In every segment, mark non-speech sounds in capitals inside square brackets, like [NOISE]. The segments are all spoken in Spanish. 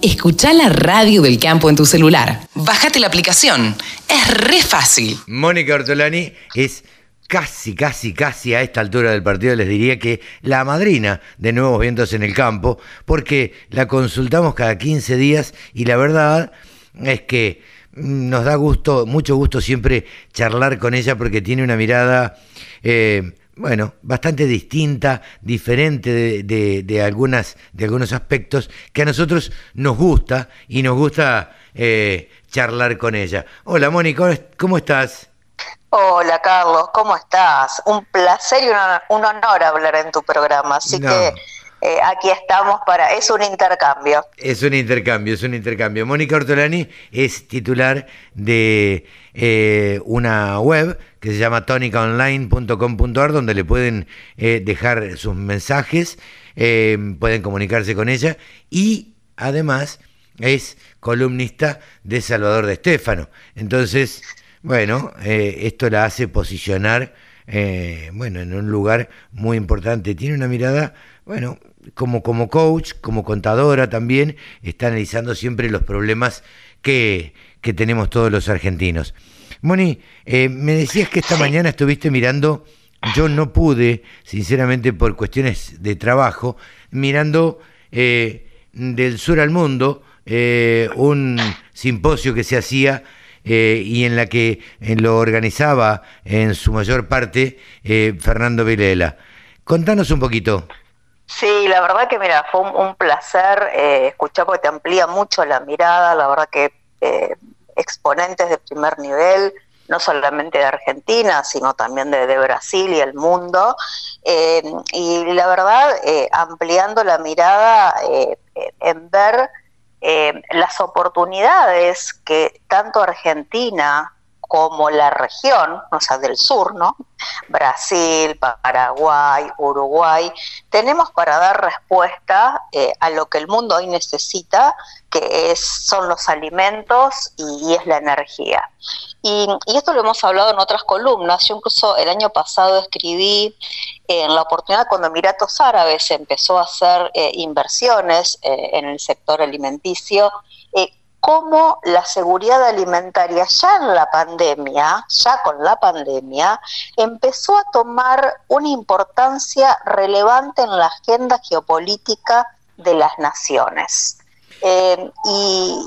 Escucha la radio del campo en tu celular. Bájate la aplicación. Es re fácil. Mónica Ortolani es casi, casi, casi a esta altura del partido les diría que la madrina de Nuevos Vientos en el Campo, porque la consultamos cada 15 días y la verdad es que nos da gusto, mucho gusto siempre charlar con ella porque tiene una mirada eh, bueno, bastante distinta, diferente de, algunas, de algunos aspectos que a nosotros nos gusta y nos gusta eh, charlar con ella. Hola Mónica, ¿cómo estás? Hola Carlos, ¿cómo estás? Un placer y un, honor hablar en tu programa, así que eh, aquí estamos para, es un intercambio. Es un intercambio, es un intercambio. Mónica Ortolani es titular de eh, una web que se llama tonicaonline.com.ar donde le pueden eh, dejar sus mensajes, pueden comunicarse con ella y además es columnista de Salvador de Estéfano. Entonces, bueno, esto la hace posicionar bueno, en un lugar muy importante. Tiene una mirada, bueno, como, como coach, como contadora también, está analizando siempre los problemas que, que tenemos todos los argentinos. Moni, eh, me decías que esta mañana estuviste mirando, yo no pude, sinceramente por cuestiones de trabajo, mirando eh, del sur al mundo eh, un simposio que se hacía y en la que lo organizaba en su mayor parte Fernando Vilela. Contanos un poquito. Sí, la verdad que mira, fue un, placer eh, escuchar porque te amplía mucho la mirada, la verdad que eh, exponentes de primer nivel, no solamente de Argentina, sino también de, Brasil y el mundo. Eh, y la verdad, ampliando la mirada en ver las oportunidades que tanto Argentina como la región, o sea, del sur, ¿no? Brasil, Paraguay, Uruguay, tenemos para dar respuesta eh, a lo que el mundo hoy necesita, que es, son los alimentos y, es la energía. Y, esto lo hemos hablado en otras columnas. Yo incluso el año pasado escribí en la oportunidad cuando Emiratos Árabes empezó a hacer eh, inversiones eh, en el sector alimenticio, cómo la seguridad alimentaria ya en la pandemia, ya con la pandemia, empezó a tomar una importancia relevante en la agenda geopolítica de las naciones. Eh, y,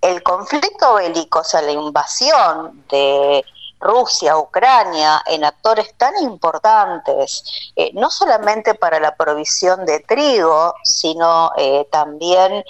el conflicto bélico, o sea, la invasión de Rusia, Ucrania, en actores tan importantes, eh, no solamente para la provisión de trigo, sino eh, también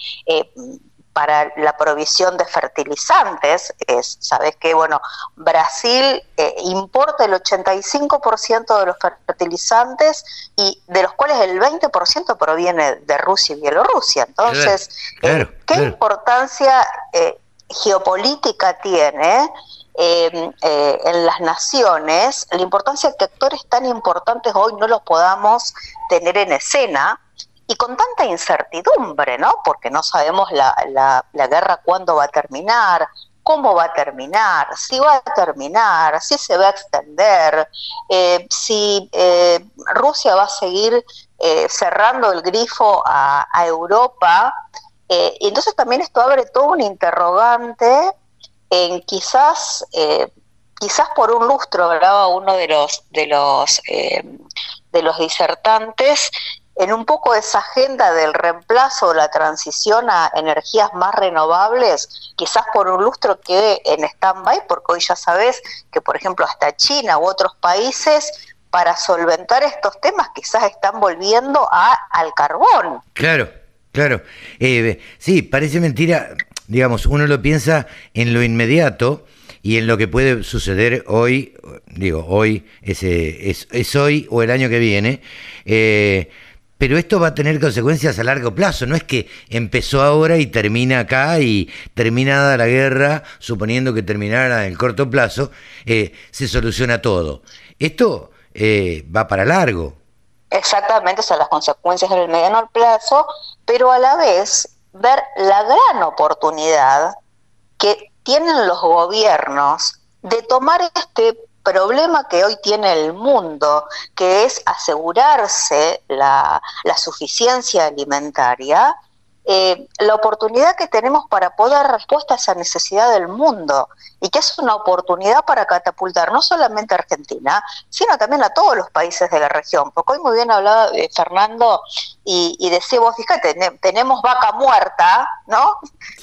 para la provisión de fertilizantes. Es, Sabes que, bueno, Brasil eh, importa el 85% de los fertilizantes y de los cuales el 20% proviene de Rusia y Bielorrusia. Entonces, eh, ¿qué importancia eh, geopolítica tiene? en las naciones, la importancia que actores tan importantes hoy no los podamos tener en escena, y con tanta incertidumbre, ¿no? Porque no sabemos la, la, guerra cuándo va a terminar, cómo va a terminar, si va a terminar, si se va a extender, eh, si eh, Rusia va a seguir eh, cerrando el grifo a, Europa. y entonces también esto abre todo un interrogante en quizás, quizás por un lustro, hablaba uno de los, de los, de los disertantes, en un poco esa agenda del reemplazo o la transición a energías más renovables, quizás por un lustro quede en stand-by, porque hoy ya sabes que, por ejemplo, hasta China u otros países, para solventar estos temas, quizás están volviendo a, al carbón. Claro, claro. Eh, sí, parece mentira, digamos, uno lo piensa en lo inmediato y en lo que puede suceder hoy, digo, hoy es, es, es hoy o el año que viene. Eh, pero esto va a tener consecuencias a largo plazo, no es que empezó ahora y termina acá y terminada la guerra, suponiendo que terminara en el corto plazo, eh, se soluciona todo. Esto eh, va para largo. Exactamente, son las consecuencias en el mediano plazo, pero a la vez ver la gran oportunidad que tienen los gobiernos de tomar este problema que hoy tiene el mundo, que es asegurarse la, suficiencia alimentaria, eh, la oportunidad que tenemos para poder dar respuesta a esa necesidad del mundo y que es una oportunidad para catapultar no solamente a Argentina, sino también a todos los países de la región. Porque hoy muy bien hablaba eh, Fernando y, y, decía, vos fíjate, tenemos vaca muerta, ¿no?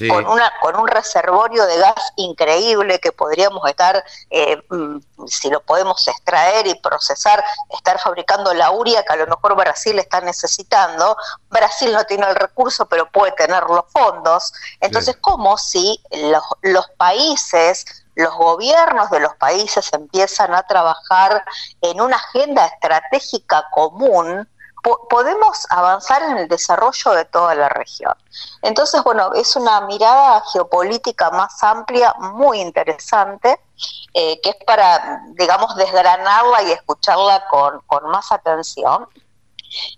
Con, una, con un reservorio de gas increíble que podríamos estar, eh, mm, si lo podemos extraer y procesar, estar fabricando la uria que a lo mejor Brasil está necesitando. Brasil no tiene el recurso, pero puede tener los fondos. Entonces, ¿cómo si los, los países los gobiernos de los países empiezan a trabajar en una agenda estratégica común, podemos avanzar en el desarrollo de toda la región. Entonces, bueno, es una mirada geopolítica más amplia, muy interesante, eh, que es para, digamos, desgranarla y escucharla con, con más atención.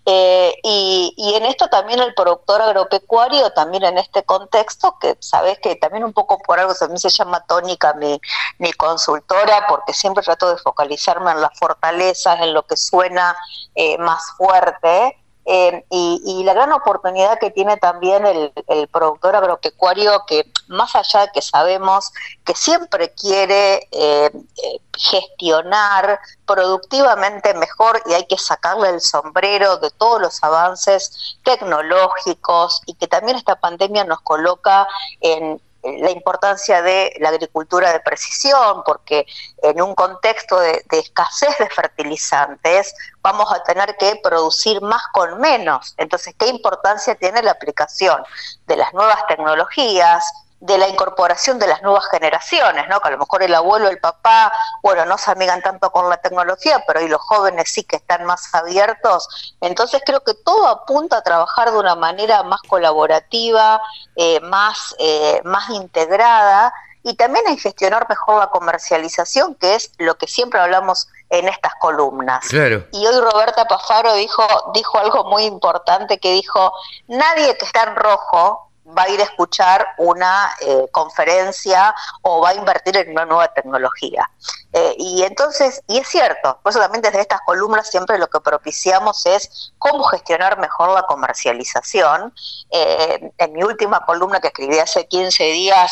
Eh, y, en esto también el productor agropecuario, también en este contexto, que sabes que también un poco por algo también se llama tónica mi, mi consultora, porque siempre trato de focalizarme en las fortalezas, en lo que suena eh, más fuerte. Eh, y, la gran oportunidad que tiene también el, productor agropecuario, que más allá de que sabemos que siempre quiere eh, eh, gestionar productivamente mejor y hay que sacarle el sombrero de todos los avances tecnológicos y que también esta pandemia nos coloca en, la importancia de la agricultura de precisión, porque en un contexto de, escasez de fertilizantes vamos a tener que producir más con menos. Entonces, ¿qué importancia tiene la aplicación de las nuevas tecnologías, de la incorporación de las nuevas generaciones, ¿no? Que a lo mejor el abuelo, el papá, bueno, no se amigan tanto con la tecnología, pero hoy los jóvenes sí que están más abiertos. Entonces creo que todo apunta a trabajar de una manera más colaborativa, eh, más, eh, más integrada y también a gestionar mejor la comercialización, que es lo que siempre hablamos en estas columnas. Y hoy Roberta Pafaro dijo, dijo algo muy importante que dijo, nadie que está en rojo va a ir a escuchar una eh, conferencia o va a invertir en una nueva tecnología. Eh, y entonces, y es cierto, por eso también desde estas columnas siempre lo que propiciamos es cómo gestionar mejor la comercialización. Eh, en mi última columna que escribí hace 15 días,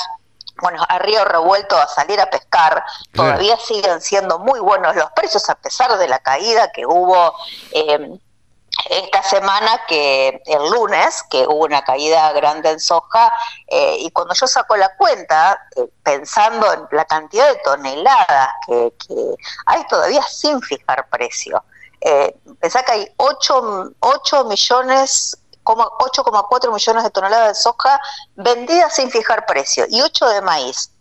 bueno, a río revuelto a salir a pescar, todavía siguen siendo muy buenos los precios a pesar de la caída que hubo esta semana que el lunes, que hubo una caída grande en soja, eh, y cuando yo saco la cuenta, eh, pensando en la cantidad de toneladas que, hay todavía sin fijar precio, eh, pensá que hay 8, 8 millones 8,4 millones de toneladas de soja vendidas sin fijar precio y 8 de maíz.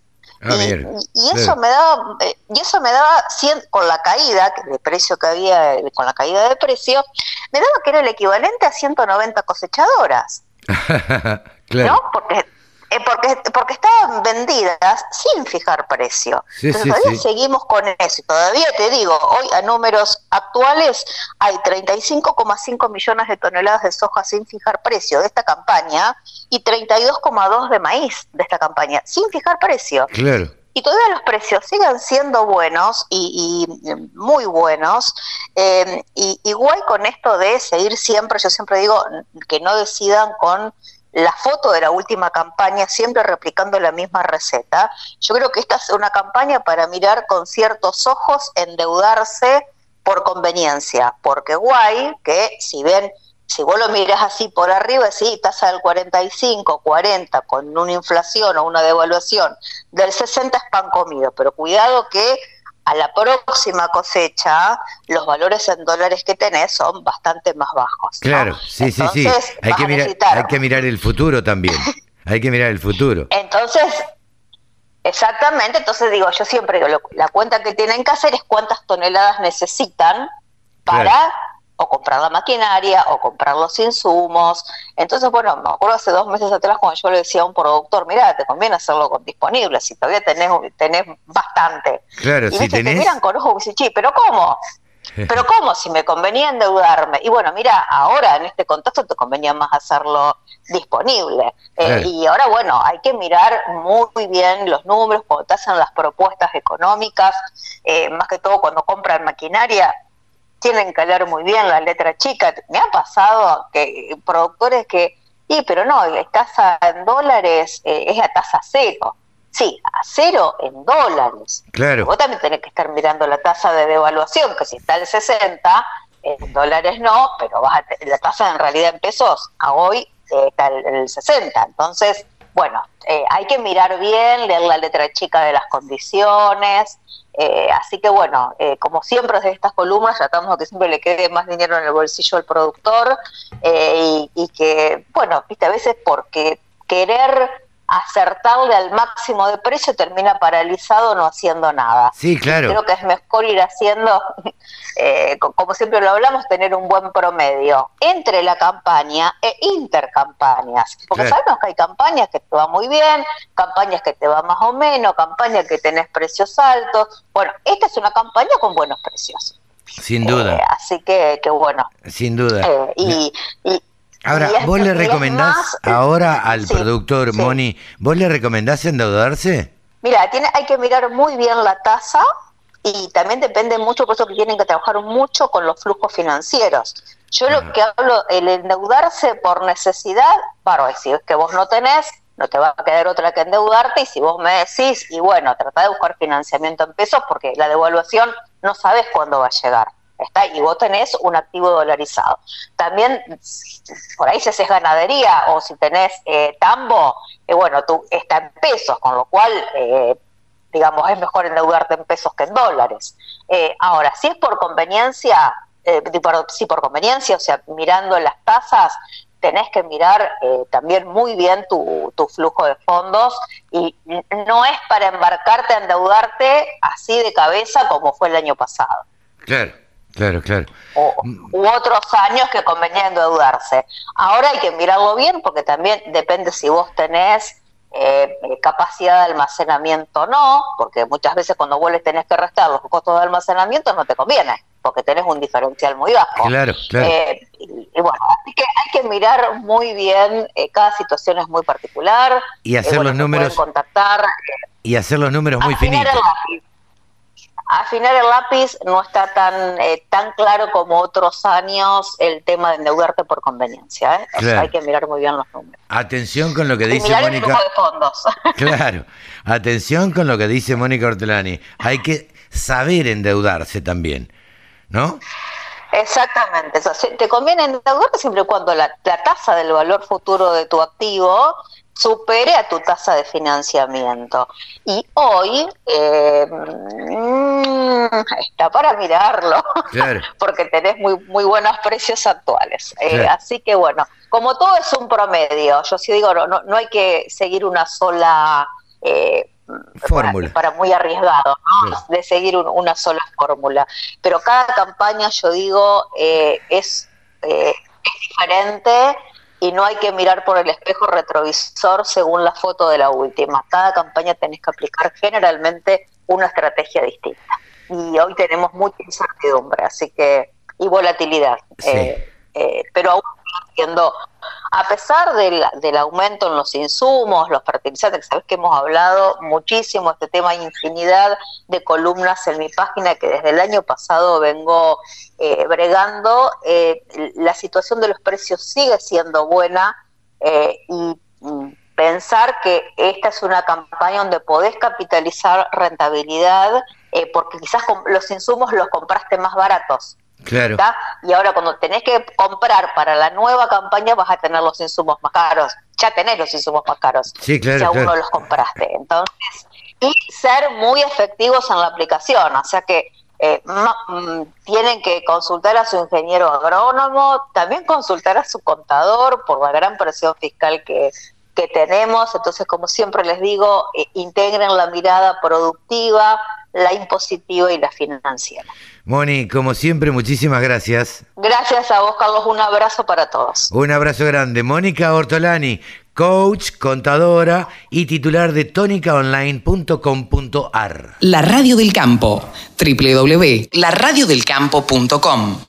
Ah, y, eso me daba, eh, y eso me daba, con la caída de precio que había, con la caída de precio, me daba que era el equivalente a 190 cosechadoras. [LAUGHS] claro. ¿No? Porque eh, porque, porque vendidas sin fijar precio. todavía seguimos con eso. Y todavía te digo, hoy a números actuales hay 35,5 millones de toneladas de soja sin fijar precio de esta campaña y 32,2 de maíz de esta campaña sin fijar precio. Claro. Y todavía los precios siguen siendo buenos y, muy buenos. Eh, y igual con esto de seguir siempre, yo siempre digo que no decidan con la foto de la última campaña, siempre replicando la misma receta. Yo creo que esta es una campaña para mirar con ciertos ojos, endeudarse por conveniencia, porque guay que si ven, si vos lo miras así por arriba, sí, tasa del 45, 40, con una inflación o una devaluación del 60 es pan comido, pero cuidado que a la próxima cosecha los valores en dólares que tenés son bastante más bajos. Claro, sí, sí, sí. Hay que, mirar, hay que mirar el futuro también. [LAUGHS] hay que mirar el futuro. Entonces, exactamente, entonces digo, yo siempre digo, la cuenta que tienen que hacer es cuántas toneladas necesitan para o comprar la maquinaria o comprar los insumos. Entonces, bueno, me acuerdo hace dos meses atrás cuando yo le decía a un productor, mira, te conviene hacerlo con disponible, si todavía tenés, tenés bastante. Claro, y si tenés... te miran con ojo y dicen, pero ¿cómo? [LAUGHS] Pero ¿cómo si me convenía endeudarme? Y bueno, mira, ahora en este contexto te convenía más hacerlo disponible. Eh, y ahora, bueno, hay que mirar muy bien los números cuando te hacen las propuestas económicas, eh, más que todo cuando compran maquinaria, tienen que leer muy bien la letra chica. Me ha pasado que productores que Y pero no, la tasa en dólares eh, es a tasa cero. Sí, a cero en dólares. Claro. Vos también tenés que estar mirando la tasa de devaluación, que si está el 60, en dólares no, pero vas a la tasa en realidad en pesos a hoy eh, está el, el 60. Entonces, bueno, eh, hay que mirar bien, leer la letra chica de las condiciones. Eh, así que bueno, eh, como siempre desde estas columnas tratamos de que siempre le quede más dinero en el bolsillo al productor y, y, que, bueno, viste, a veces porque querer acertarle al máximo de precio termina paralizado no haciendo nada. Sí, claro. Creo que es mejor ir haciendo, [LAUGHS] eh, como siempre lo hablamos, tener un buen promedio entre la campaña e intercampañas. Porque claro. sabemos que hay campañas que te van muy bien, campañas que te van más o menos, campañas que tenés precios altos. Bueno, esta es una campaña con buenos precios. Sin duda. Eh, así que, que, bueno. Sin duda. Eh, y, y, Ahora, ¿vos le recomendás más- ahora al Sí, productor sí. Moni, vos le recomendás endeudarse? Mira, tiene, hay que mirar muy bien la tasa y también depende mucho, por eso que tienen que trabajar mucho con los flujos financieros. Yo lo que hablo, el endeudarse por necesidad, bárbaro, si es que vos no tenés, no te va a quedar otra que endeudarte y si vos me decís, y bueno, trata de buscar financiamiento en pesos porque la devaluación no sabes cuándo va a llegar. Está, y vos tenés un activo dolarizado. También, por ahí si haces ganadería o si tenés eh, tambo, eh, bueno, tú está en pesos, con lo cual, eh, digamos, es mejor endeudarte en pesos que en dólares. Eh, ahora, si es por conveniencia, eh, di- por- conveniencia, o sea, mirando las tasas, tenés que mirar eh, también muy bien tu, tu flujo de fondos y no es para embarcarte a endeudarte así de cabeza como fue el año pasado Claro, claro, claro. o, u otros años que convenía endeudarse. Ahora hay que mirarlo bien porque también depende si vos tenés eh, capacidad de almacenamiento o no, porque muchas veces cuando vos les tenés que restar los costos de almacenamiento no te conviene, porque tenés un diferencial muy bajo. Claro, claro. Eh, y, y bueno, así que hay que mirar muy bien, eh, cada situación es muy particular. Y hacer Eh, bueno, los me números contactar, y hacer los números muy finitos. Afinar el lápiz no está tan eh, tan claro como otros años el tema de endeudarte por conveniencia. ¿eh? O sea, Claro. hay que mirar muy bien los números. Atención con lo que Y dice mirar Mónica. flujo de fondos. [LAUGHS] Claro, atención con lo que dice Mónica Ortolani. Hay que saber endeudarse también, ¿no? Exactamente. O sea, te conviene endeudarte siempre y cuando la, la tasa del valor futuro de tu activo supere a tu tasa de financiamiento. Y hoy eh, [LAUGHS] está para mirarlo. Claro. [LAUGHS] porque tenés muy muy buenos precios actuales. Eh. Así que bueno, como todo es un promedio, yo sí digo, no, no, no hay que seguir una sola eh, Fórmula. Para, para muy arriesgado, ¿no? De seguir un- una sola fórmula. Pero cada campaña, yo digo, eh, es, eh, es diferente y no hay que mirar por el espejo retrovisor según la foto de la última. Cada campaña tenés que aplicar generalmente una estrategia distinta. Y hoy tenemos mucha incertidumbre, así que y volatilidad. Sí. Eh, eh, pero aún siendo, a pesar del, del aumento en los insumos, los fertilizantes, sabes que hemos hablado muchísimo este tema, hay infinidad de columnas en mi página que desde el año pasado vengo eh, bregando, eh, la situación de los precios sigue siendo buena y pensar que esta es una campaña donde podés capitalizar rentabilidad eh, porque quizás los insumos los compraste más baratos. Claro. ¿tá? Y ahora cuando tenés que comprar para la nueva campaña vas a tener los insumos más caros. Ya tenés los insumos más caros. Sí, claro, Si aún claro. no los compraste. Entonces, y ser muy efectivos en la aplicación. O sea que eh, mm, tienen que consultar a su ingeniero agrónomo, también consultar a su contador por la gran presión fiscal que, que tenemos. Entonces, como siempre les digo, eh, integren la mirada productiva, la impositiva y la financiera. Moni, como siempre, muchísimas gracias. Gracias a vos, Carlos. Un abrazo para todos. Un abrazo grande. Mónica Ortolani, coach, contadora y titular de tónicaonline.com.ar. La Radio del Campo. www.laradiodelcampo.com